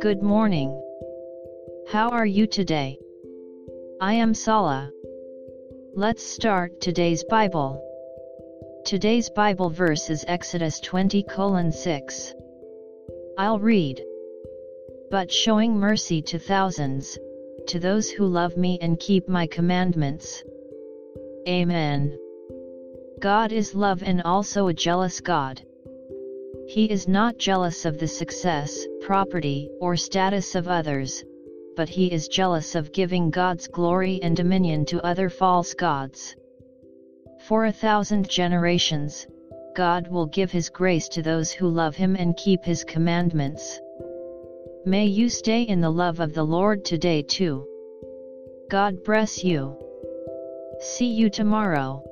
Good morning. How are you today? I am Sala. Let's start today's Bible. Today's Bible verse is Exodus 20 colon 6. I'll read. But showing mercy to thousands, to those who love me and keep my commandments. Amen. God is love and also a jealous God. He is not jealous of the success, property, or status of others, but he is jealous of giving God's glory and dominion to other false gods. For a thousand generations, God will give his grace to those who love him and keep his commandments. May you stay in the love of the Lord today too. God bless you. See you tomorrow.